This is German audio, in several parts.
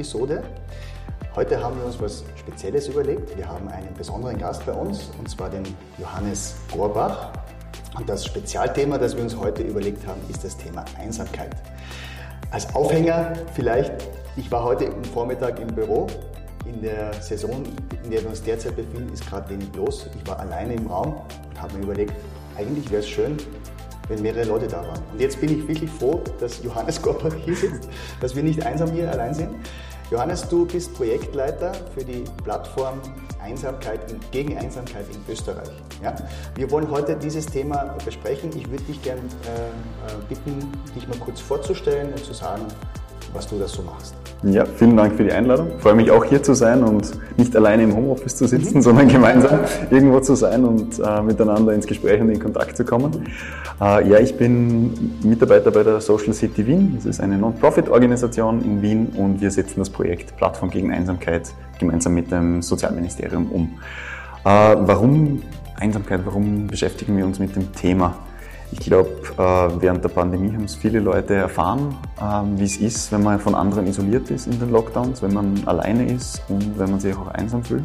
Podcast-Episode. Heute haben wir uns was Spezielles überlegt. Wir haben einen besonderen Gast bei uns, und zwar den Johannes Gorbach. Und das Spezialthema, das wir uns heute überlegt haben, ist das Thema Einsamkeit. Als Aufhänger vielleicht, ich war heute am Vormittag im Büro. In der Saison, in der wir uns derzeit befinden, ist gerade wenig los. Ich war alleine im Raum und habe mir überlegt, eigentlich wäre es schön, wenn mehrere Leute da waren. Und jetzt bin ich wirklich froh, dass Johannes Gorbach hier sitzt, dass wir nicht einsam hier allein sind. Johannes, du bist Projektleiter für die Plattform Einsamkeit in, gegen Einsamkeit in Österreich. Ja? Wir wollen heute dieses Thema besprechen. Ich würde dich gerne äh, äh, bitten, dich mal kurz vorzustellen und zu sagen, was du da so machst. Ja, vielen Dank für die Einladung. Ich freue mich auch hier zu sein und nicht alleine im Homeoffice zu sitzen, mhm. sondern gemeinsam irgendwo zu sein und äh, miteinander ins Gespräch und in Kontakt zu kommen. Äh, ja, ich bin Mitarbeiter bei der Social City Wien. Das ist eine Non-Profit-Organisation in Wien und wir setzen das Projekt Plattform gegen Einsamkeit gemeinsam mit dem Sozialministerium um. Äh, warum Einsamkeit? Warum beschäftigen wir uns mit dem Thema? Ich glaube, äh, während der Pandemie haben es viele Leute erfahren, ähm, wie es ist, wenn man von anderen isoliert ist in den Lockdowns, wenn man alleine ist und wenn man sich auch einsam fühlt.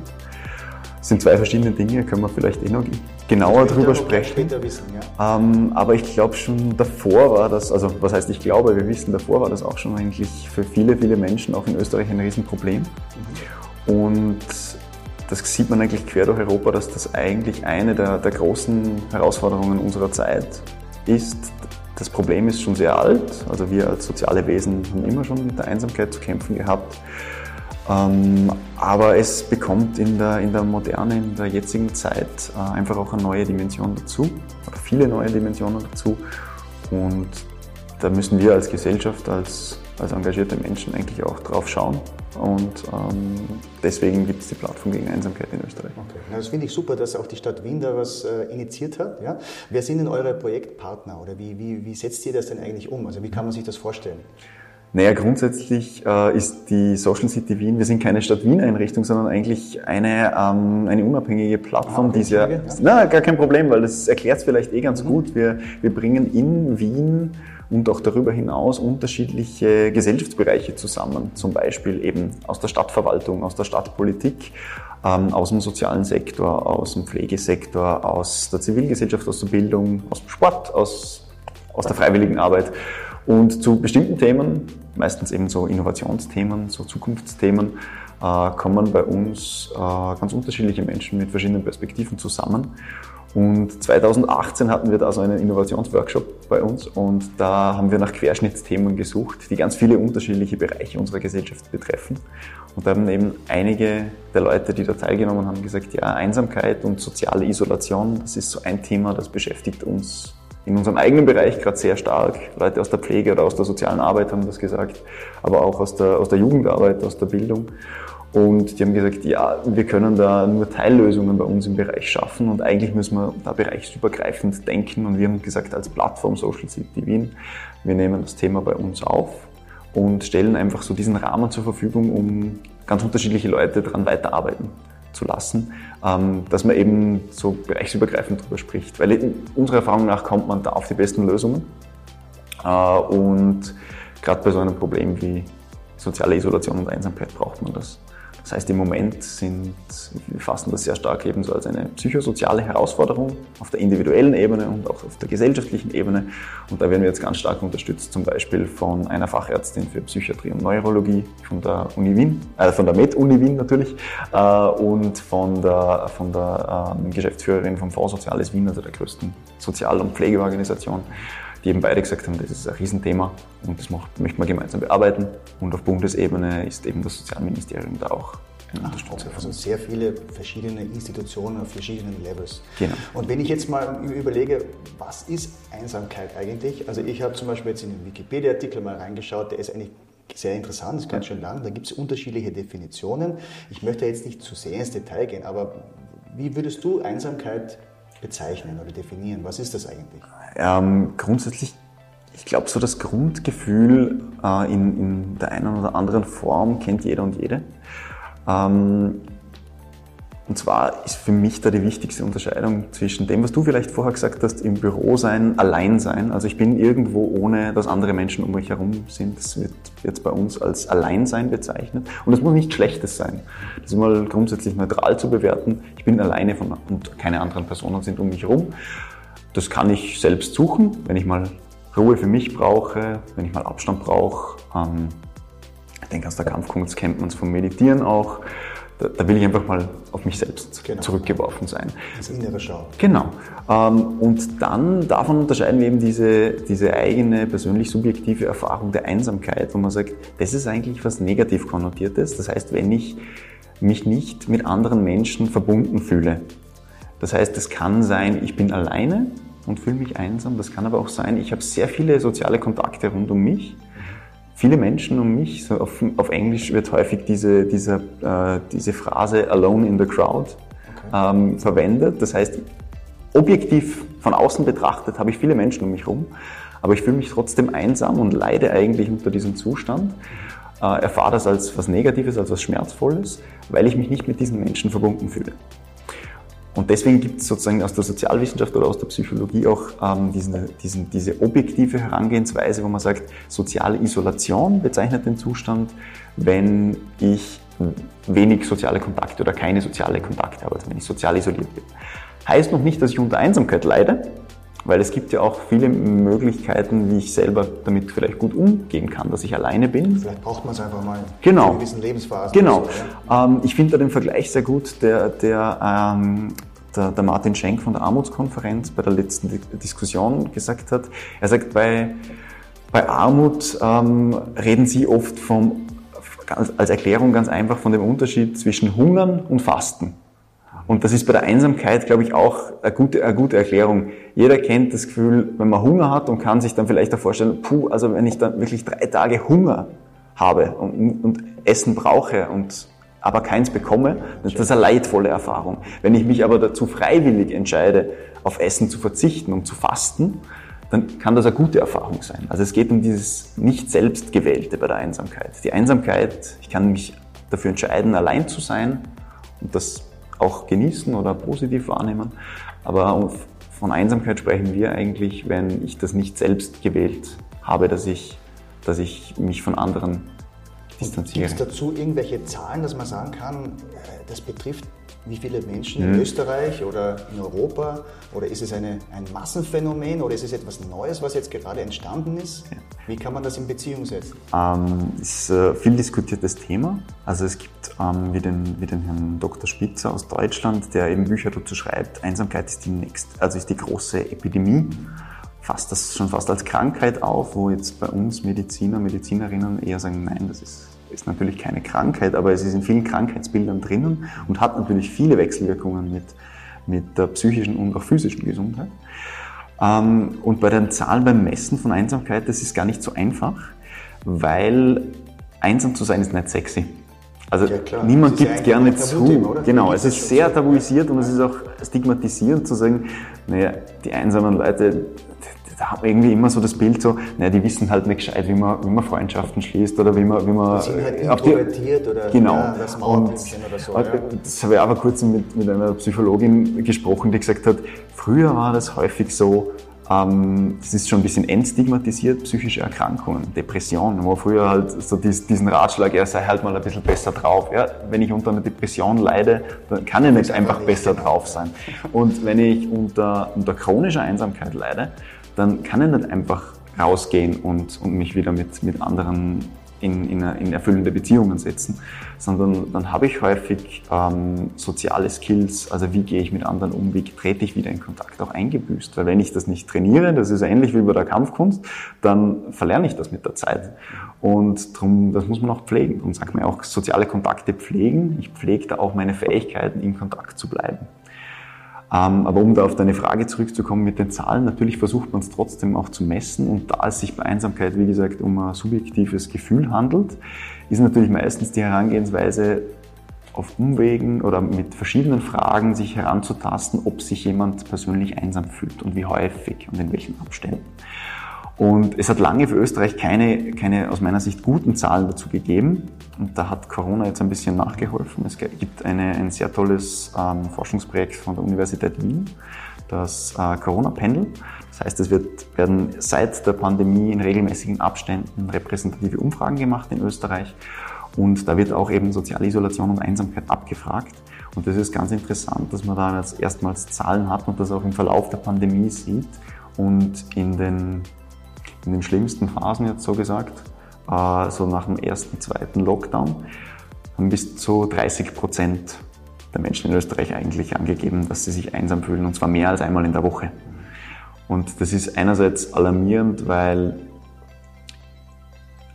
Das sind zwei verschiedene Dinge, können wir vielleicht eh noch genauer drüber sprechen. Wissen, ja. ähm, aber ich glaube schon davor war das, also was heißt ich glaube, wir wissen, davor war das auch schon eigentlich für viele, viele Menschen auch in Österreich ein Riesenproblem. Mhm. Und das sieht man eigentlich quer durch Europa, dass das eigentlich eine der, der großen Herausforderungen unserer Zeit ist. Das Problem ist schon sehr alt. Also wir als soziale Wesen haben immer schon mit der Einsamkeit zu kämpfen gehabt. Ähm, aber es bekommt in der, in der Moderne, in der jetzigen Zeit äh, einfach auch eine neue Dimension dazu oder viele neue Dimensionen dazu. Und da müssen wir als Gesellschaft, als, als engagierte Menschen eigentlich auch drauf schauen und ähm, deswegen gibt es die Plattform gegen Einsamkeit in Österreich. Okay. Das finde ich super, dass auch die Stadt Wien da was äh, initiiert hat. Ja? Wer sind denn eure Projektpartner oder wie, wie, wie setzt ihr das denn eigentlich um? Also wie kann man sich das vorstellen? Naja, grundsätzlich äh, ist die Social City Wien, wir sind keine Stadt Wien-Einrichtung, sondern eigentlich eine, ähm, eine unabhängige Plattform, ah, die sehr, ja. na, gar kein Problem, weil das erklärt es vielleicht eh ganz mhm. gut. Wir, wir bringen in Wien und auch darüber hinaus unterschiedliche Gesellschaftsbereiche zusammen, zum Beispiel eben aus der Stadtverwaltung, aus der Stadtpolitik, ähm, aus dem sozialen Sektor, aus dem Pflegesektor, aus der Zivilgesellschaft, aus der Bildung, aus dem Sport, aus, aus der freiwilligen Arbeit. Und zu bestimmten Themen, meistens eben so Innovationsthemen, so Zukunftsthemen, äh, kommen bei uns äh, ganz unterschiedliche Menschen mit verschiedenen Perspektiven zusammen. Und 2018 hatten wir da so einen Innovationsworkshop bei uns und da haben wir nach Querschnittsthemen gesucht, die ganz viele unterschiedliche Bereiche unserer Gesellschaft betreffen. Und da haben eben einige der Leute, die da teilgenommen haben, gesagt, ja, Einsamkeit und soziale Isolation, das ist so ein Thema, das beschäftigt uns in unserem eigenen Bereich gerade sehr stark. Leute aus der Pflege oder aus der sozialen Arbeit haben das gesagt, aber auch aus der, aus der Jugendarbeit, aus der Bildung. Und die haben gesagt, ja, wir können da nur Teillösungen bei uns im Bereich schaffen und eigentlich müssen wir da bereichsübergreifend denken. Und wir haben gesagt, als Plattform Social City Wien, wir nehmen das Thema bei uns auf und stellen einfach so diesen Rahmen zur Verfügung, um ganz unterschiedliche Leute daran weiterarbeiten zu lassen, ähm, dass man eben so bereichsübergreifend darüber spricht. Weil unserer Erfahrung nach kommt man da auf die besten Lösungen. Äh, und gerade bei so einem Problem wie soziale Isolation und Einsamkeit braucht man das. Das heißt, im Moment sind, wir fassen das sehr stark eben so als eine psychosoziale Herausforderung auf der individuellen Ebene und auch auf der gesellschaftlichen Ebene. Und da werden wir jetzt ganz stark unterstützt, zum Beispiel von einer Fachärztin für Psychiatrie und Neurologie von der Uni Wien, äh, von der Med-Uni Wien natürlich, äh, und von der, von der äh, Geschäftsführerin vom Fonds Soziales Wien, also der größten Sozial- und Pflegeorganisation die eben beide gesagt haben, das ist ein Riesenthema und das macht, möchten wir gemeinsam bearbeiten. Und auf Bundesebene ist eben das Sozialministerium da auch ein Unterstützer. Also sehr viele verschiedene Institutionen auf verschiedenen Levels. Genau. Und wenn ich jetzt mal überlege, was ist Einsamkeit eigentlich? Also ich habe zum Beispiel jetzt in den Wikipedia-Artikel mal reingeschaut, der ist eigentlich sehr interessant, ist ganz schön lang. Da gibt es unterschiedliche Definitionen. Ich möchte jetzt nicht zu sehr ins Detail gehen, aber wie würdest du Einsamkeit bezeichnen oder definieren? Was ist das eigentlich? Ähm, grundsätzlich, ich glaube, so das Grundgefühl äh, in, in, der einen oder anderen Form kennt jeder und jede. Ähm, Und zwar ist für mich da die wichtigste Unterscheidung zwischen dem, was du vielleicht vorher gesagt hast, im Büro sein, allein sein. Also ich bin irgendwo ohne, dass andere Menschen um mich herum sind. Das wird jetzt bei uns als Alleinsein bezeichnet. Und das muss nichts Schlechtes sein. Das ist mal grundsätzlich neutral zu bewerten. Ich bin alleine von, und keine anderen Personen sind um mich herum. Das kann ich selbst suchen, wenn ich mal Ruhe für mich brauche, wenn ich mal Abstand brauche. Ähm, ich denke, aus der Kampfkunst kennt man es vom Meditieren auch da, da, will ich einfach mal auf mich selbst genau. zurückgeworfen sein. Das innere Schau. Genau. Ähm, und dann davon unterscheiden wir eben diese, diese eigene persönlich subjektive Erfahrung der Einsamkeit, wo man sagt, das ist eigentlich was negativ konnotiertes. Das heißt, wenn ich mich nicht mit anderen Menschen verbunden fühle. Das heißt, es kann sein, ich bin alleine und fühle mich einsam. Das kann aber auch sein, ich habe sehr viele soziale Kontakte rund um mich viele Menschen um mich, so auf, auf Englisch wird häufig diese, diese, äh, diese Phrase alone in the crowd okay. ähm, verwendet. Das heißt, objektiv von außen betrachtet habe ich viele Menschen um mich herum, aber ich fühle mich trotzdem einsam und leide eigentlich unter diesem Zustand. Äh, erfahre das als was Negatives, als was Schmerzvolles, weil ich mich nicht mit diesen Menschen verbunden fühle. Und deswegen gibt es sozusagen aus der Sozialwissenschaft oder aus der Psychologie auch ähm, diesen, diesen, diese objektive Herangehensweise, wo man sagt, soziale Isolation bezeichnet den Zustand, wenn ich wenig soziale Kontakte oder keine soziale Kontakte habe, also wenn ich sozial isoliert bin. Heißt noch nicht, dass ich unter Einsamkeit leide, weil es gibt ja auch viele Möglichkeiten, wie ich selber damit vielleicht gut umgehen kann, dass ich alleine bin. Vielleicht braucht man es einfach mal genau. in gewissen Lebensphasen. Genau. So, ja. ähm, ich finde da den Vergleich sehr gut, der, der, ähm, der, der, Martin Schenk von der Armutskonferenz bei der letzten Diskussion gesagt hat. Er sagt, bei, bei Armut ähm, reden Sie oft vom, als Erklärung ganz einfach von dem Unterschied zwischen Hungern und Fasten. Und das ist bei der Einsamkeit, glaube ich, auch eine gute, eine gute Erklärung. Jeder kennt das Gefühl, wenn man Hunger hat und kann sich dann vielleicht auch vorstellen, puh, also wenn ich dann wirklich drei Tage Hunger habe und, und Essen brauche und aber keins bekomme, das ist eine leidvolle Erfahrung. Wenn ich mich aber dazu freiwillig entscheide, auf Essen zu verzichten und zu fasten, dann kann das eine gute Erfahrung sein. Also es geht um dieses nicht selbstgewählte bei der Einsamkeit. Die Einsamkeit, ich kann mich dafür entscheiden, allein zu sein und das auch genießen oder positiv wahrnehmen. Aber von Einsamkeit sprechen wir eigentlich, wenn ich das nicht selbst gewählt habe, dass ich, dass ich mich von anderen distanziere. Gibt es dazu irgendwelche Zahlen, dass man sagen kann, äh, das betrifft wie viele Menschen in mhm. Österreich oder in Europa? Oder ist es eine, ein Massenphänomen oder ist es etwas Neues, was jetzt gerade entstanden ist? Wie kann man das in Beziehung setzen? Ähm, ist ein äh, viel diskutiertes Thema. Also es gibt ähm, wie, den, wie den Herrn Dr. Spitzer aus Deutschland, der eben Bücher dazu schreibt, Einsamkeit ist die nächste, also ist die große Epidemie fasst das schon fast als Krankheit auf, wo jetzt bei uns Mediziner, Medizinerinnen eher sagen, nein, das ist ist natürlich keine Krankheit, aber es ist in vielen Krankheitsbildern drinnen und hat natürlich viele Wechselwirkungen mit, mit der psychischen und auch physischen Gesundheit. Ähm, und bei den Zahlen beim Messen von Einsamkeit, das ist gar nicht so einfach, weil einsam zu sein ist nicht sexy. Also ja, niemand gibt gerne zu. Genau, es ist sehr tabuisiert und es ist auch stigmatisierend zu sagen, naja, die einsamen Leute, da hat man irgendwie immer so das Bild so, naja, die wissen halt nicht gescheit, wie man, wie man Freundschaften schließt oder wie man, wie man. Die sind halt introvertiert oder genau. Ja, das und, oder so. Ja. Das habe ich aber kurz mit, mit einer Psychologin gesprochen, die gesagt hat, früher war das häufig so, ähm, das ist schon ein bisschen entstigmatisiert, psychische Erkrankungen, Depressionen, wo früher halt so diesen Ratschlag, er sei halt mal ein bisschen besser drauf. Ja, wenn ich unter einer Depression leide, dann kann ich nicht einfach besser drauf sein. Und wenn ich unter, unter chronischer Einsamkeit leide, dann kann ich nicht einfach rausgehen und, und mich wieder mit, mit anderen in, in, in erfüllende Beziehungen setzen, sondern dann habe ich häufig ähm, soziale Skills, also wie gehe ich mit anderen um, wie trete ich wieder in Kontakt, auch eingebüßt. Weil wenn ich das nicht trainiere, das ist ähnlich wie bei der Kampfkunst, dann verlerne ich das mit der Zeit. Und darum, das muss man auch pflegen. Und sagt man auch, soziale Kontakte pflegen. Ich pflege da auch meine Fähigkeiten, in Kontakt zu bleiben. Ähm, aber um da auf deine Frage zurückzukommen mit den Zahlen, natürlich versucht man es trotzdem auch zu messen. Und da es sich bei Einsamkeit, wie gesagt, um ein subjektives Gefühl handelt, ist natürlich meistens die Herangehensweise auf Umwegen oder mit verschiedenen Fragen sich heranzutasten, ob sich jemand persönlich einsam fühlt und wie häufig und in welchen Abständen. Und es hat lange für Österreich keine, keine aus meiner Sicht guten Zahlen dazu gegeben. Und da hat Corona jetzt ein bisschen nachgeholfen. Es gibt eine, ein sehr tolles ähm, Forschungsprojekt von der Universität Wien, das äh, Corona-Pendel. Das heißt, es wird, werden seit der Pandemie in regelmäßigen Abständen repräsentative Umfragen gemacht in Österreich. Und da wird auch eben soziale Isolation und Einsamkeit abgefragt. Und das ist ganz interessant, dass man da jetzt erstmals Zahlen hat und das auch im Verlauf der Pandemie sieht. Und in den, in den schlimmsten Phasen jetzt so gesagt, äh, so nach dem ersten, zweiten Lockdown, haben bis zu 30 Prozent der Menschen in Österreich eigentlich angegeben, dass sie sich einsam fühlen, und zwar mehr als einmal in der Woche. Und das ist einerseits alarmierend, weil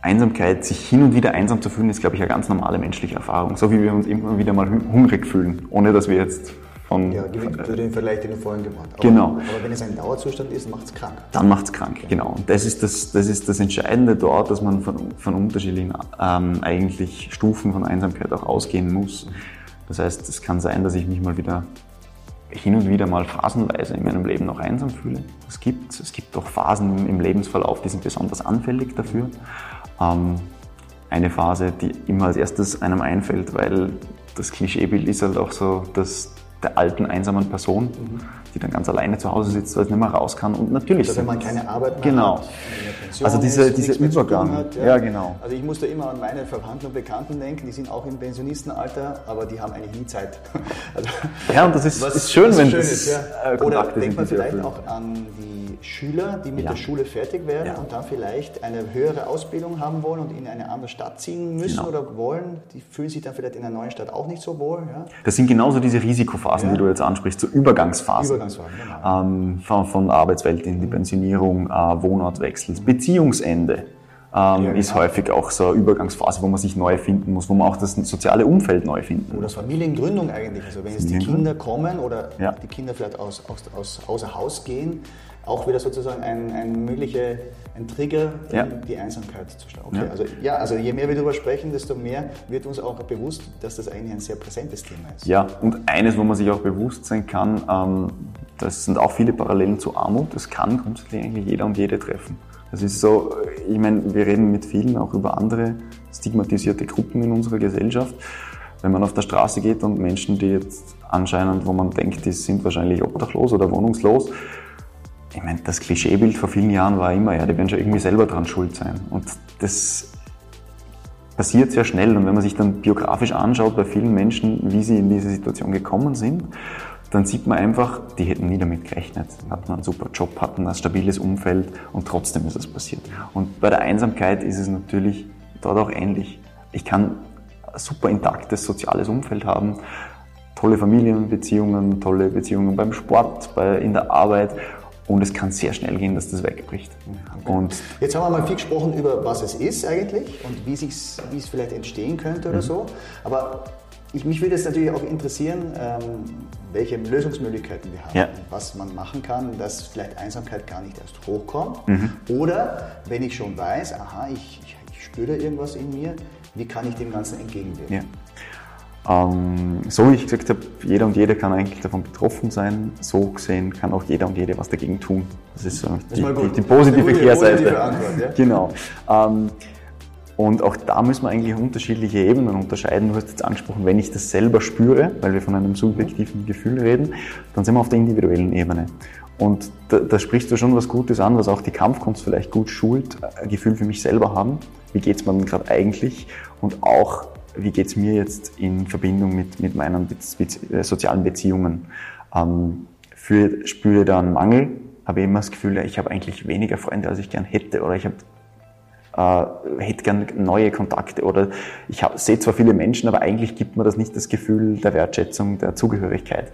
Einsamkeit, sich hin und wieder einsam zu fühlen, ist, glaube ich, eine ganz normale menschliche Erfahrung. So wie wir uns immer wieder mal hungrig fühlen, ohne dass wir jetzt von... Ja, für den Vergleich, den vorhin gemacht hast. Genau. Aber wenn es ein Dauerzustand ist, macht es krank. Dann macht es krank, genau. Und das ist das, das ist das Entscheidende dort, dass man von, von unterschiedlichen ähm, eigentlich Stufen von Einsamkeit auch ausgehen muss. Das heißt, es kann sein, dass ich mich mal wieder hin und wieder mal phasenweise in meinem Leben noch einsam fühle. Es gibt, es gibt auch Phasen im Lebensverlauf, die sind besonders anfällig dafür. Ähm, eine Phase, die immer als erstes einem einfällt, weil das Klischeebild ist halt auch so, dass der alten, einsamen Person, mhm. Die dann ganz alleine zu Hause sitzt, weil es nicht mehr raus kann. Und natürlich. Also wenn man keine Arbeit mehr genau. hat, also dieser, ist, dieser Übergang. Hat, ja. ja. genau. Also ich musste immer an meine Verwandten und Bekannten denken, die sind auch im Pensionistenalter, aber die haben eigentlich nie Zeit. Also, ja, und das ist, was, ist schön, wenn schön das ist, ja. Äh, Oder denkt man vielleicht erfüllen. auch an die Schüler, die mit ja. der Schule fertig werden und dann vielleicht eine höhere Ausbildung haben wollen und in eine andere Stadt ziehen müssen genau. oder wollen, die fühlen sich dann vielleicht in einer neuen Stadt auch nicht so wohl. Ja? Das sind genauso diese Risikophasen, die du jetzt ansprichst, so Übergangsphasen. Übergangsphasen genau. ähm, von, von Arbeitswelt in die Pensionierung, äh, Wohnortwechsel, Beziehungsende. Ähm, ja, ist genau. häufig auch so eine Übergangsphase, wo man sich neu finden muss, wo man auch das soziale Umfeld neu finden muss. Oder Familiengründung eigentlich. Also wenn jetzt die Kinder kommen oder ja. die Kinder vielleicht aus, aus, aus, außer Haus gehen, auch wieder sozusagen ein, ein möglicher ein Trigger, ja. die Einsamkeit zu starten. Okay, ja. Also, ja, also je mehr wir darüber sprechen, desto mehr wird uns auch bewusst, dass das eigentlich ein sehr präsentes Thema ist. Ja, und eines, wo man sich auch bewusst sein kann, ähm, das sind auch viele Parallelen zu Armut. Das kann grundsätzlich eigentlich jeder und jede treffen. Das ist so, ich meine, wir reden mit vielen auch über andere stigmatisierte Gruppen in unserer Gesellschaft. Wenn man auf der Straße geht und Menschen, die jetzt anscheinend, wo man denkt, die sind wahrscheinlich obdachlos oder wohnungslos, ich meine, das Klischeebild vor vielen Jahren war immer, ja, die werden schon irgendwie selber dran schuld sein. Und das passiert sehr schnell. Und wenn man sich dann biografisch anschaut bei vielen Menschen, wie sie in diese Situation gekommen sind, dann sieht man einfach, die hätten nie damit gerechnet. Hatten einen super Job, hatten ein stabiles Umfeld und trotzdem ist es passiert. Und bei der Einsamkeit ist es natürlich dort auch ähnlich. Ich kann ein super intaktes soziales Umfeld haben, tolle Familienbeziehungen, tolle Beziehungen beim Sport, bei, in der Arbeit und es kann sehr schnell gehen, dass das wegbricht. Okay. Und Jetzt haben wir mal viel gesprochen über, was es ist eigentlich und wie, es vielleicht entstehen könnte oder mhm. so. Aber ich, mich würde es natürlich auch interessieren, ähm, welche Lösungsmöglichkeiten wir haben, ja. was man machen kann, dass vielleicht Einsamkeit gar nicht erst hochkommt. Mhm. Oder wenn ich schon weiß, aha, ich, ich, ich spüre da irgendwas in mir, wie kann ich dem Ganzen entgegenwirken? Ja. Ähm, so wie ich gesagt habe, jeder und jede kann eigentlich davon betroffen sein. So gesehen kann auch jeder und jede was dagegen tun. Das ist so die, die, die, positive Kehrseite. Ja? Genau. Ähm, und auch da müssen wir eigentlich unterschiedliche Ebenen unterscheiden. Du hast jetzt angesprochen, wenn ich das selber spüre, weil wir von einem subjektiven Gefühl reden, dann sind wir auf der individuellen Ebene. Und da, da sprichst du schon was Gutes an, was auch die Kampfkunst vielleicht gut schult, ein Gefühl für mich selber haben. Wie geht's mir denn gerade eigentlich? Und auch wie geht es mir jetzt in Verbindung mit, mit meinen Be äh, sozialen Beziehungen. Ähm, für, spüre da einen Mangel, habe immer das Gefühl, ich habe eigentlich weniger Freunde, als ich gern hätte oder ich habe äh, hätte gern neue Kontakte oder ich sehe zwar viele Menschen, aber eigentlich gibt mir das nicht das Gefühl der Wertschätzung, der Zugehörigkeit.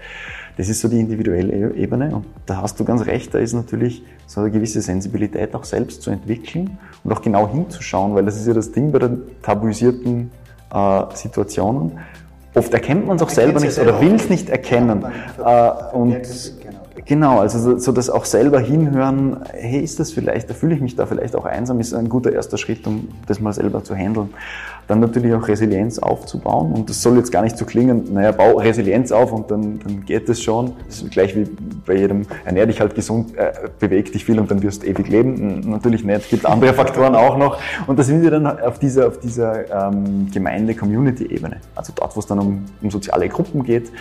Das ist so die individuelle e-, Ebene und da hast du ganz recht, da ist natürlich so eine gewisse Sensibilität auch selbst zu entwickeln und auch genau hinzuschauen, weil das ist ja das Ding bei den tabuisierten äh, Situationen. Oft erkennt man es auch selber nicht oder will es nicht erkennen. Äh, und. Genau, also so, so das auch selber hinhören, hey, ist das vielleicht, da fühle ich mich da vielleicht auch einsam, ist ein guter erster Schritt, um das mal selber zu handeln. Dann natürlich auch Resilienz aufzubauen und das soll jetzt gar nicht so klingen, naja, bau Resilienz auf und dann, dann geht es schon. Das ist gleich wie bei jedem, ernähr dich halt gesund, äh, beweg dich viel und dann wirst du ewig leben. Natürlich nicht, es gibt andere Faktoren auch noch. Und da sind wir dann auf dieser, auf dieser ähm, Gemeinde-Community-Ebene. Also dort, wo es dann um, um soziale Gruppen geht,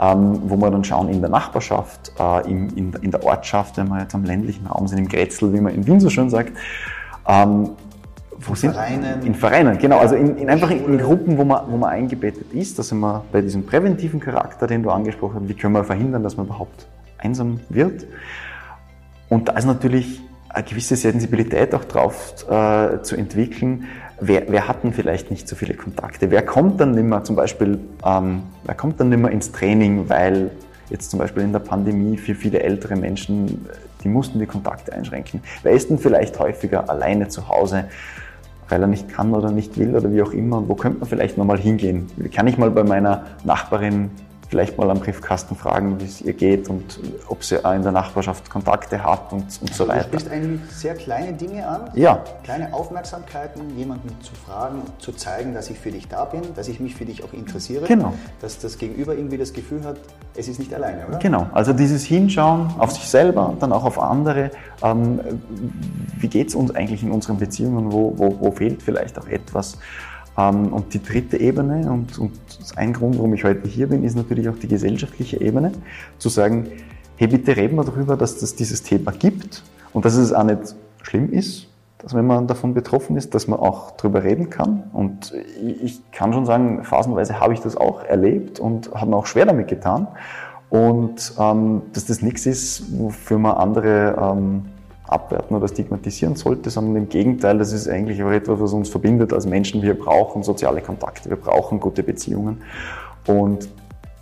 ähm, wo wir dann schauen in der Nachbarschaft, äh, in, in, in, der Ortschaft, wenn wir jetzt am ländlichen Raum sind, im Grätzl, wie man in Wien so schön sagt. Ähm, wo in sind, Vereinen. In Vereinen, genau. Also in, in einfach in, Gruppen, wo man, wo man eingebettet ist. Da sind wir bei diesem präventiven Charakter, den du angesprochen hast. Wie können wir verhindern, dass man überhaupt einsam wird? Und da ist natürlich eine gewisse Sensibilität auch drauf äh, zu entwickeln. Wer, wer hat denn vielleicht nicht so viele Kontakte? Wer kommt dann nicht mehr zum Beispiel, ähm, wer kommt dann nicht mehr ins Training, weil jetzt zum Beispiel in der Pandemie für viele ältere Menschen, die mussten die Kontakte einschränken. Wer ist denn vielleicht häufiger alleine zu Hause? Weil er nicht kann oder nicht will oder wie auch immer. Wo könnte man vielleicht nochmal hingehen? Kann ich mal bei meiner Nachbarin vielleicht mal am Briefkasten fragen, wie es ihr geht und ob sie in der Nachbarschaft Kontakte hat und, und so weiter. Du sprichst eigentlich sehr kleine Dinge an, ja. kleine Aufmerksamkeiten, jemanden zu fragen, zu zeigen, dass ich für dich da bin, dass ich mich für dich auch interessiere, genau. dass das Gegenüber irgendwie das Gefühl hat, es ist nicht alleine, oder? Genau, also dieses Hinschauen auf sich selber, dann auch auf andere, ähm, wie geht es uns eigentlich in unseren Beziehungen, wo, wo, wo fehlt vielleicht auch etwas. Ähm, und die dritte Ebene, und, und ein Grund, warum ich heute hier bin, ist natürlich auch die gesellschaftliche Ebene, zu sagen, hey, bitte reden wir darüber, dass es dieses Thema gibt und dass es auch nicht schlimm ist, dass wenn man davon betroffen ist, dass man auch darüber reden kann. Und ich kann schon sagen, phasenweise habe ich das auch erlebt und habe mir auch schwer damit getan. Und ähm, dass das nichts ist, wofür man andere ähm, abwerten oder stigmatisieren sollte, sondern im Gegenteil, das ist eigentlich auch etwas, was uns verbindet als Menschen. Wir brauchen soziale Kontakte, wir brauchen gute Beziehungen und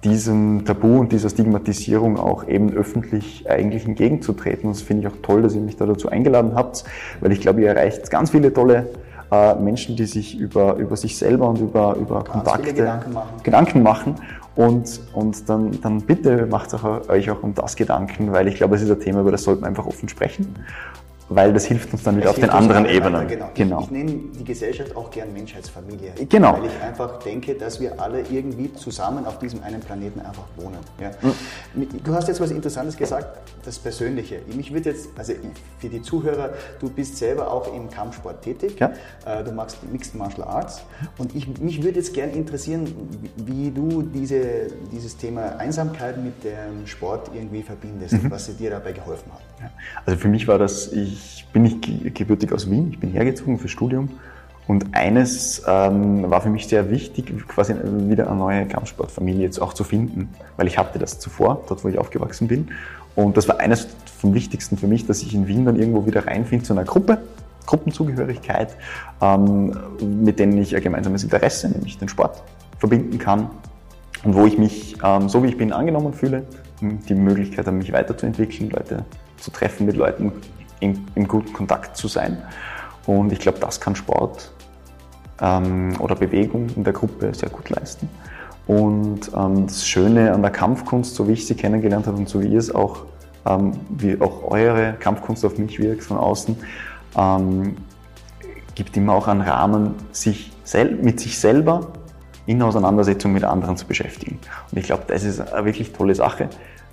diesem Tabu und dieser Stigmatisierung auch eben öffentlich eigentlich entgegenzutreten. Das finde ich auch toll, dass ihr mich da dazu eingeladen habt, weil ich glaube, ihr erreicht ganz viele tolle äh, Menschen, die sich über, über sich selber und über, über Kontakte Gedanken machen. Gedanken machen und, und dann, dann bitte macht euch auch um das Gedanken, weil ich glaube, es ist ein Thema, über das sollten wir einfach offen sprechen weil das hilft uns dann wieder auf den anderen Ebenen. Genau. genau. Ich, ich, nenne die Gesellschaft auch gern Menschheitsfamilie. Genau. Weil ich einfach denke, dass wir alle irgendwie zusammen auf diesem einen Planeten einfach wohnen. Ja. Mhm. Du hast jetzt was Interessantes gesagt, das Persönliche. Mich würde jetzt, also für die Zuhörer, du bist selber auch im Kampfsport tätig. Ja. Äh, du magst Mixed Martial Arts. Und ich, mich würde jetzt gern interessieren, wie du diese, dieses Thema Einsamkeit mit dem Sport irgendwie verbindest mhm. was dir dabei geholfen hat. Ja. Also für mich war das, ich ich bin nicht gebürtig aus Wien, ich bin hergezogen fürs Studium. Und eines ähm, war für mich sehr wichtig, quasi wieder eine neue Kampfsportfamilie jetzt auch zu finden, weil ich hatte das zuvor, dort wo ich aufgewachsen bin. Und das war eines vom Wichtigsten für mich, dass ich in Wien dann irgendwo wieder reinfinde zu einer Gruppe, Gruppenzugehörigkeit, ähm, mit denen ich ein gemeinsames Interesse, nämlich den Sport, verbinden kann. Und wo ich mich, ähm, so wie ich bin, angenommen fühle, die Möglichkeit habe, mich weiterzuentwickeln, Leute zu treffen, mit Leuten in, in guten Kontakt zu sein. Und ich glaube, das kann Sport ähm, oder Bewegung in der Gruppe sehr gut leisten. Und ähm, das Schöne an der Kampfkunst, so wie ich sie kennengelernt habe und so wie ihr es auch, ähm, wie auch eure Kampfkunst auf mich wirkt von außen, ähm, gibt immer auch einen Rahmen, sich mit sich selber in Auseinandersetzung mit anderen zu beschäftigen. Und ich glaube, das ist eine wirklich tolle Sache,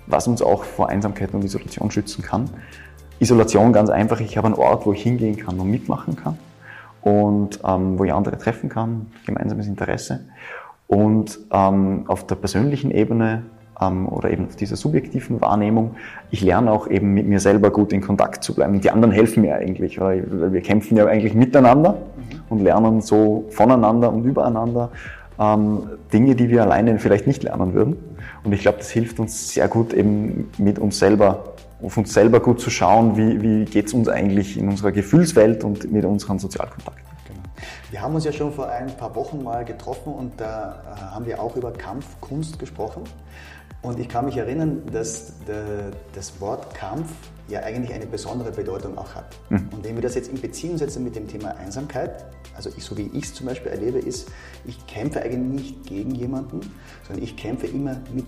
was uns auch vor Einsamkeit und Isolation schützen kann. Isolation ganz einfach, ich habe einen Ort, wo ich hingehen kann und mitmachen kann und ähm, wo ich andere treffen kann, gemeinsames Interesse. Und ähm, auf der persönlichen Ebene ähm, oder eben auf dieser subjektiven Wahrnehmung, ich lerne auch eben mit mir selber gut in Kontakt zu bleiben. Die anderen helfen mir eigentlich, weil wir kämpfen ja eigentlich miteinander mhm. und lernen so voneinander und übereinander ähm, Dinge, die wir alleine vielleicht nicht lernen würden. Und ich glaube, das hilft uns sehr gut eben mit uns selber auf uns selber gut zu schauen, wie, wie geht es uns eigentlich in unserer Gefühlswelt und mit unseren Sozialkontakten. Genau. Wir haben uns ja schon vor ein paar Wochen mal getroffen und da äh, haben wir auch über Kampfkunst gesprochen. Und ich kann mich erinnern, dass das Wort Kampf ja eigentlich eine besondere Bedeutung auch hat. Mhm. Und wenn wir das jetzt in Beziehung setzen mit dem Thema Einsamkeit, also ich, so wie ich es zum Beispiel erlebe, ist, ich kämpfe eigentlich nicht gegen jemanden, sondern ich kämpfe immer mit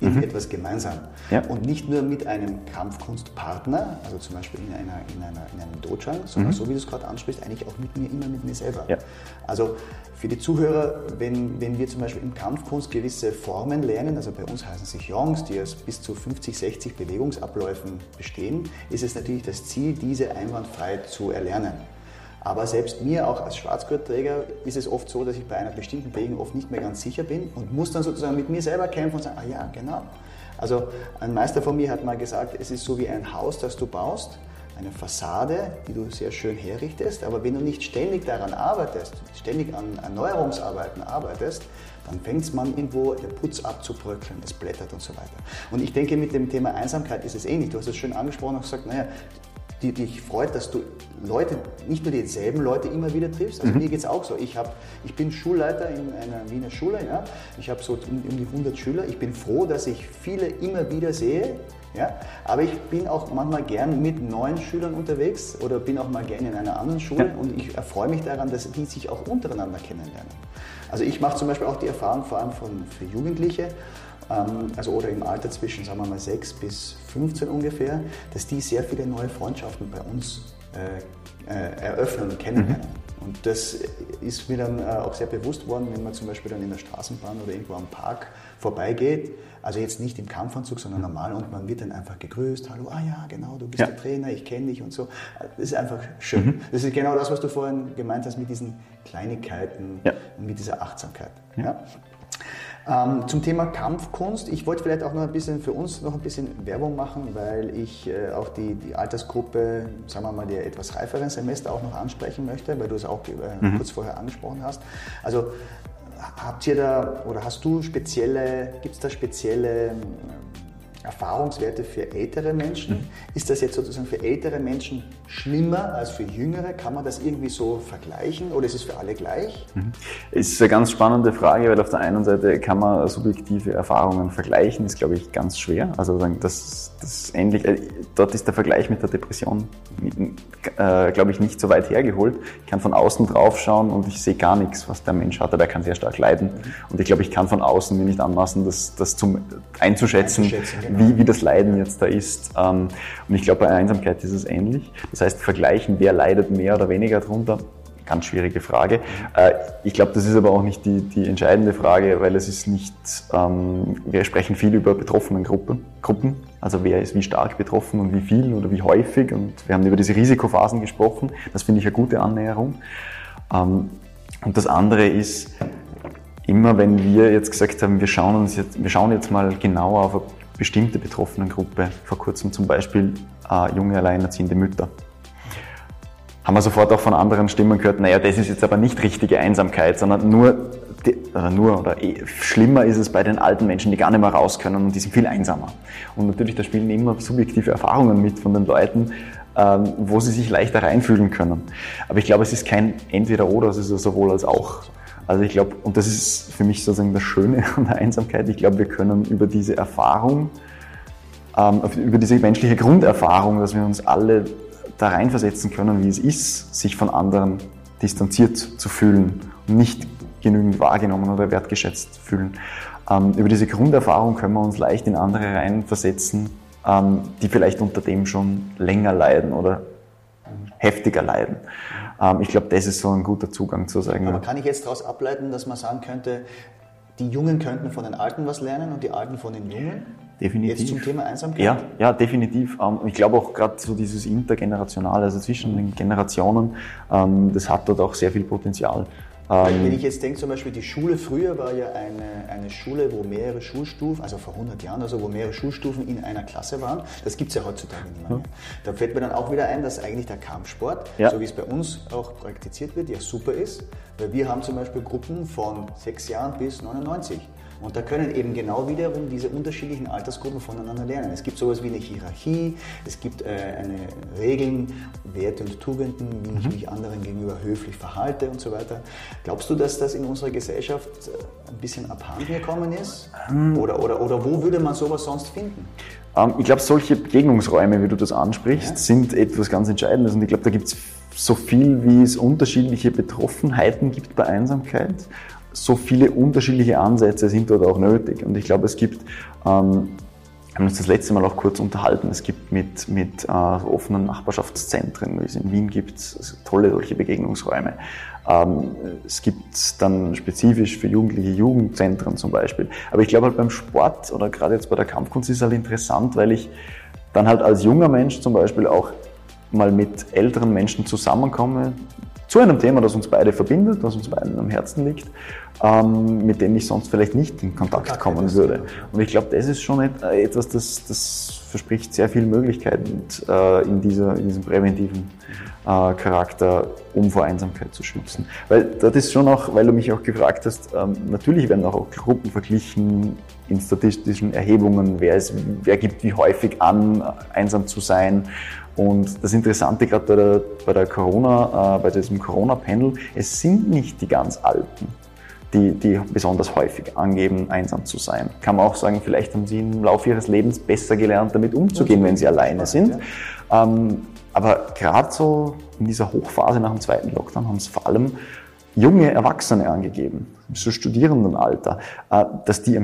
in mhm. etwas gemeinsam. Ja. Und nicht nur mit einem Kampfkunstpartner, also zum Beispiel in, einer, in, einer, in einem Dojang, sondern mhm. so wie du es gerade ansprichst, eigentlich auch mit mir, immer mit mir selber. Ja. Also für die Zuhörer, wenn, wenn wir zum Beispiel in Kampfkunst gewisse Formen lernen, also bei uns heißen sie Yongs, die aus bis zu 50, 60 Bewegungsabläufen bestehen, ist es natürlich das Ziel, diese einwandfrei zu erlernen. Aber selbst mir, auch als Schwarzgurtträger, ist es oft so, dass ich bei einer bestimmten Bewegung oft nicht mehr ganz sicher bin und muss dann sozusagen mit mir selber kämpfen und sagen, ah ja, genau. Also ein Meister von mir hat mal gesagt, es ist so wie ein Haus, das du baust, eine Fassade, die du sehr schön herrichtest, aber wenn du nicht ständig daran arbeitest, ständig an Erneuerungsarbeiten arbeitest, dann fängt es man irgendwo der Putz abzubröckeln, es blättert und so weiter. Und ich denke, mit dem Thema Einsamkeit ist es ähnlich. Du hast es schön angesprochen und gesagt, naja, die dich freut, dass du Leute, nicht nur dieselben Leute immer wieder triffst. Also mhm. mir geht es auch so. Ich, hab, ich bin Schulleiter in einer Wiener Schule. Ja? Ich habe so um, um die 100 Schüler. Ich bin froh, dass ich viele immer wieder sehe. Ja? Aber ich bin auch manchmal gern mit neuen Schülern unterwegs oder bin auch mal gern in einer anderen Schule ja. und ich erfreue mich daran, dass die sich auch untereinander kennenlernen. Also ich mache zum Beispiel auch die Erfahrung vor allem von, für Jugendliche, also oder im Alter zwischen, sagen wir mal, 6 bis 15 ungefähr, dass die sehr viele neue Freundschaften bei uns äh, äh, eröffnen und kennenlernen. Mhm. Und das ist mir dann äh, auch sehr bewusst worden, wenn man zum Beispiel dann in der Straßenbahn oder irgendwo am Park vorbeigeht. Also jetzt nicht im Kampfanzug, sondern normal und man wird dann einfach gegrüßt. Hallo, ah ja, genau, du bist ja. der Trainer, ich kenne dich und so. Das ist einfach schön. Mhm. Das ist genau das, was du vorhin gemeint hast mit diesen Kleinigkeiten ja. und mit dieser Achtsamkeit. Ja. Ähm, zum Thema Kampfkunst, ich wollte vielleicht auch noch ein bisschen für uns noch ein bisschen Werbung machen, weil ich äh, auch die, die Altersgruppe, sagen wir mal, der etwas reiferen Semester auch noch ansprechen möchte, weil du es auch äh, mhm. kurz vorher angesprochen hast. Also habt ihr da oder hast du spezielle, gibt es da spezielle Erfahrungswerte für ältere Menschen. Mhm. Ist das jetzt sozusagen für ältere Menschen schlimmer als für jüngere? Kann man das irgendwie so vergleichen oder ist es für alle gleich? Mhm. Es ist eine ganz spannende Frage, weil auf der einen Seite kann man subjektive Erfahrungen vergleichen, ist glaube ich ganz schwer. Also das, das ähnlich, äh, dort ist der Vergleich mit der Depression, äh, glaube ich, nicht so weit hergeholt. Ich kann von außen drauf schauen und ich sehe gar nichts, was der Mensch hat, aber er kann sehr stark leiden. Mhm. Und ich glaube, ich kann von außen mir nicht anmaßen, das, das zum, einzuschätzen, einzuschätzen genau wie, wie das Leiden jetzt da ist. Ähm, und ich glaube, bei Einsamkeit ist es ähnlich. Das heißt, vergleichen, wer leidet mehr oder weniger darunter, ganz schwierige Frage. Äh, ich glaube, das ist aber auch nicht die, die entscheidende Frage, weil es ist nicht, ähm, wir sprechen viel über betroffenen Gruppen, Gruppen, also wer ist wie stark betroffen und wie viel oder wie häufig und wir haben über diese Risikophasen gesprochen, das finde ich eine gute Annäherung. Ähm, und das andere ist, immer wenn wir jetzt gesagt haben, wir schauen uns jetzt, wir schauen jetzt mal genauer auf bestimmte betroffenen Gruppe, vor kurzem zum Beispiel äh, junge alleinerziehende Mütter. Haben wir sofort auch von anderen Stimmen gehört, naja, das ist jetzt aber nicht richtige Einsamkeit, sondern nur, oder nur, oder eh, schlimmer ist es bei den alten Menschen, die gar nicht mehr raus können und die sind viel einsamer. Und natürlich, da spielen immer subjektive Erfahrungen mit von den Leuten, ähm, wo sie sich leichter reinfühlen können. Aber ich glaube, es ist kein Entweder-Oder, es ist sowohl als auch. Also ich glaube, und das ist für mich sozusagen das Schöne an der Einsamkeit, ich glaube, wir können über diese Erfahrung, ähm, über diese menschliche Grunderfahrung, dass wir uns alle da reinversetzen können, wie es ist, sich von anderen distanziert zu fühlen und nicht genügend wahrgenommen oder wertgeschätzt fühlen. Ähm, über diese Grunderfahrung können wir uns leicht in andere reinversetzen, ähm, die vielleicht unter dem schon länger leiden oder heftiger leiden. Ähm, ich glaube, das ist so ein guter Zugang zu sagen. Aber kann ich jetzt daraus ableiten, dass man sagen könnte, die Jungen könnten von den Alten was lernen und die Alten von den Jungen? Definitiv. Jetzt zum Thema Einsamkeit? Ja, ja definitiv. Ähm, ich glaube auch gerade so dieses Intergenerationale, also zwischen den Generationen, ähm, das hat dort auch sehr viel Potenzial. Ähm, Wenn ich jetzt denke, zum Beispiel die Schule früher war ja eine, eine Schule, wo mehrere Schulstufen, also vor 100 Jahren oder so, wo mehrere Schulstufen in einer Klasse waren. Das gibt es ja heutzutage nicht mehr. Ja. Da fällt mir dann auch wieder ein, dass eigentlich der Kampfsport, ja. so wie es bei uns auch praktiziert wird, ja super ist. Weil wir haben zum Beispiel Gruppen von 6 Jahren bis 99. Und da können eben genau wiederum diese unterschiedlichen Altersgruppen voneinander lernen. Es gibt sowas wie eine Hierarchie, es gibt äh, eine Regeln, Werte und Tugenden, wie ich mhm. mich anderen gegenüber höflich verhalte und so weiter. Glaubst du, dass das in unserer Gesellschaft äh, ein bisschen abhanden gekommen ist? Mhm. Oder, oder, oder wo würde man sowas sonst finden? Ähm, ich glaube, solche Begegnungsräume, wie du das ansprichst, ja. sind etwas ganz Entscheidendes. Und ich glaube, da gibt es so viel, wie es unterschiedliche Betroffenheiten gibt bei Einsamkeit so viele unterschiedliche Ansätze sind dort auch nötig. Und ich glaube, es gibt ähm, wir haben uns das letzte Mal auch kurz unterhalten. Es gibt mit, mit äh, offenen Nachbarschaftszentren, wie es in Wien gibt, tolle solche Begegnungsräume. Ähm, es gibt dann spezifisch für Jugendliche Jugendzentren zum Beispiel. Aber ich glaube halt beim Sport oder gerade jetzt bei der Kampfkunst ist es halt interessant, weil ich dann halt als junger Mensch zum Beispiel auch mal mit älteren Menschen zusammenkomme, zu einem Thema, das uns beide verbindet, was uns beiden am Herzen liegt, ähm, mit dem ich sonst vielleicht nicht in Kontakt kommen würde. Und ich glaube, das ist schon äh, etwas, das, das verspricht sehr viele Möglichkeiten äh, in, dieser, in diesem präventiven äh, Charakter, um vor Einsamkeit zu schützen. Weil das ist schon auch, weil du mich auch gefragt hast, ähm, natürlich werden auch Gruppen verglichen in statistischen Erhebungen, wer, ist, wer gibt wie häufig an, einsam zu sein und das Interessante gerade bei der, bei der Corona, äh, bei diesem Corona-Panel, es sind nicht die ganz Alten, die, die besonders häufig angeben, einsam zu sein. Kann man auch sagen, vielleicht haben sie im Laufe ihres Lebens besser gelernt, damit umzugehen, wenn sie alleine sind. Ähm, aber gerade so in dieser Hochphase nach dem zweiten Lockdown haben es vor allem junge Erwachsene angegeben, so Studierendenalter, äh, dass die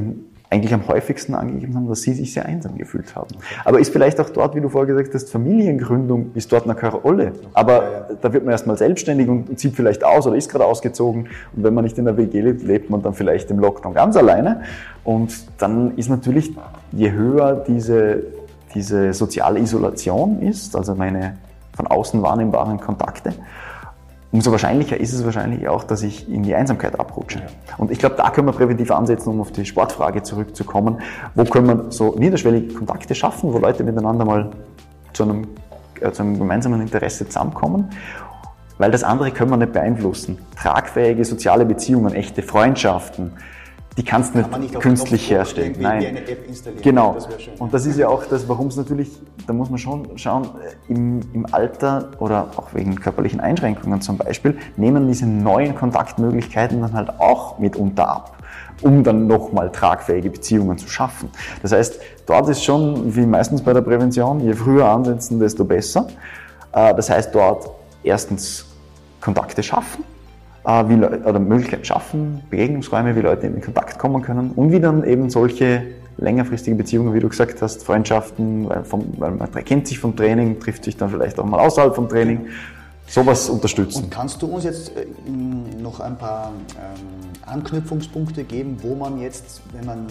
eigentlich am häufigsten angegeben haben, dass sie sich sehr einsam gefühlt haben. Aber ist vielleicht auch dort, wie du vorher gesagt hast, Familiengründung ist dort noch keine Rolle. Aber da wird man erstmal selbstständig und zieht vielleicht aus oder ist gerade ausgezogen. Und wenn man nicht in der WG lebt, lebt man dann vielleicht im Lockdown ganz alleine. Und dann ist natürlich, je höher diese, diese soziale Isolation ist, also meine von außen wahrnehmbaren Kontakte, umso wahrscheinlicher ist es wahrscheinlich auch, dass ich in die Einsamkeit abrutsche. Und ich glaube, da können wir präventiv ansetzen, um auf die Sportfrage zurückzukommen. Wo können wir so niederschwellige Kontakte schaffen, wo Leute miteinander mal zu einem, äh, zu einem gemeinsamen Interesse zusammenkommen? Weil das andere können wir nicht beeinflussen. Tragfähige soziale Beziehungen, echte Freundschaften, die kannst du nicht, nicht künstlich herstellen. Nein. Genau. Das und das ist ja auch das, warum es natürlich, da muss man schon schauen, im, im Alter oder auch wegen körperlichen Einschränkungen zum Beispiel, nehmen diese neuen Kontaktmöglichkeiten dann halt auch mitunter ab, um dann nochmal tragfähige Beziehungen zu schaffen. Das heißt, dort ist schon, wie meistens bei der Prävention, je früher ansetzen, desto besser. Äh, das heißt, dort erstens Kontakte schaffen, äh, wie Leute, oder Möglichkeiten schaffen, Begegnungsräume, wie Leute in Kontakt kommen können und wie dann eben solche längerfristige Beziehungen, wie du gesagt hast, Freundschaften, weil, vom, weil man kennt sich vom Training, trifft sich dann vielleicht auch mal außerhalb vom Training, sowas unterstützen. Und kannst du uns jetzt äh, noch ein paar ähm, Anknüpfungspunkte geben, wo man jetzt, wenn man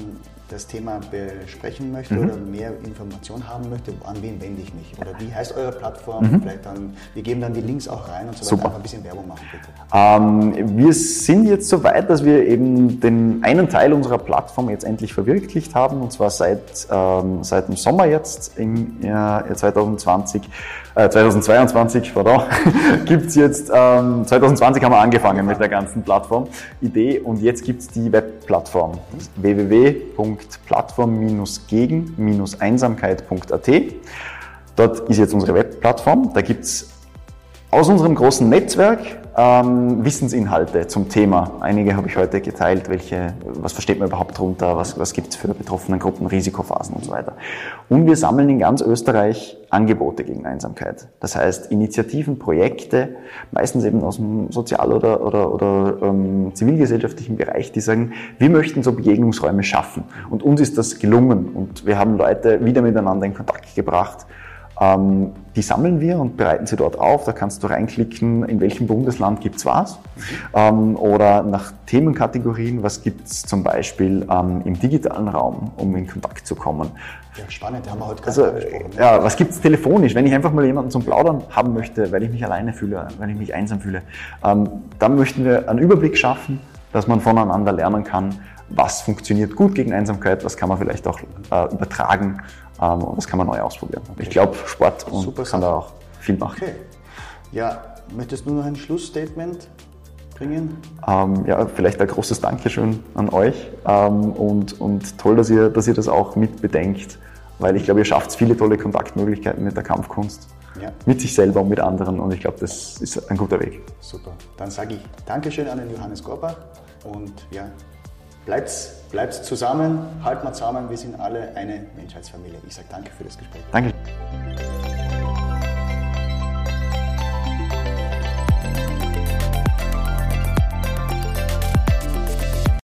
das Thema besprechen möchte mhm. oder mehr Informationen haben möchte, an wen wende ich mich? Oder wie heißt eure Plattform? Mhm. Vielleicht dann, wir geben dann die Links auch rein und so weiter. Super. ein bisschen Werbung machen, bitte. Ähm, wir sind jetzt so weit, dass wir eben den einen Teil unserer Plattform jetzt endlich verwirklicht haben, und zwar seit, ähm, seit dem Sommer jetzt im Jahr 2020 äh, 2022, pardon, gibt's jetzt, ähm, 2020 haben wir angefangen mit der ganzen Plattform-Idee und jetzt gibt's die Webplattform www.plattform-gegen-einsamkeit.at. Dort ist jetzt unsere Webplattform. Da gibt's aus unserem großen Netzwerk ähm, Wissensinhalte zum Thema. Einige habe ich heute geteilt, welche, was versteht man überhaupt drunter, was, was gibt es für betroffene Gruppen, Risikophasen und so weiter. Und wir sammeln in ganz Österreich Angebote gegen Einsamkeit. Das heißt Initiativen, Projekte, meistens eben aus dem Sozial- oder, oder, oder ähm, zivilgesellschaftlichen Bereich, die sagen, wir möchten so Begegnungsräume schaffen. Und uns ist das gelungen und wir haben Leute wieder miteinander in Kontakt gebracht die sammeln wir und bereiten sie dort auf. Da kannst du reinklicken, in welchem Bundesland gibt's was. Ähm, oder nach Themenkategorien, was gibt's zum Beispiel ähm, im digitalen Raum, um in Kontakt zu kommen. Ja, spannend, haben wir heute also, Ja, was gibt's telefonisch? Wenn ich einfach mal jemanden zum Plaudern haben möchte, weil ich mich alleine fühle, weil ich mich einsam fühle, ähm, dann möchten wir einen Überblick schaffen, dass man voneinander lernen kann, was funktioniert gut gegen Einsamkeit, was kann man vielleicht auch äh, übertragen ähm, und das kann man neu ausprobieren. Ich glaube, Sport und Super kann da auch viel machen. Okay. Ja, möchtest du noch ein Schlussstatement bringen? Ähm, ja, vielleicht ein großes Dankeschön an euch ähm, und, und toll, dass ihr, dass ihr das auch mit bedenkt, weil ich glaube, ihr schafft viele tolle Kontaktmöglichkeiten mit der Kampfkunst. Ja. Mit sich selber und mit anderen und ich glaube, das ist ein guter Weg. Super. Dann sage ich Dankeschön an den Johannes Gorbach und ja, Bleibt, bleibt zusammen, halt mal zusammen, wir sind alle eine Menschheitsfamilie. Ich sage danke für das Gespräch. Danke.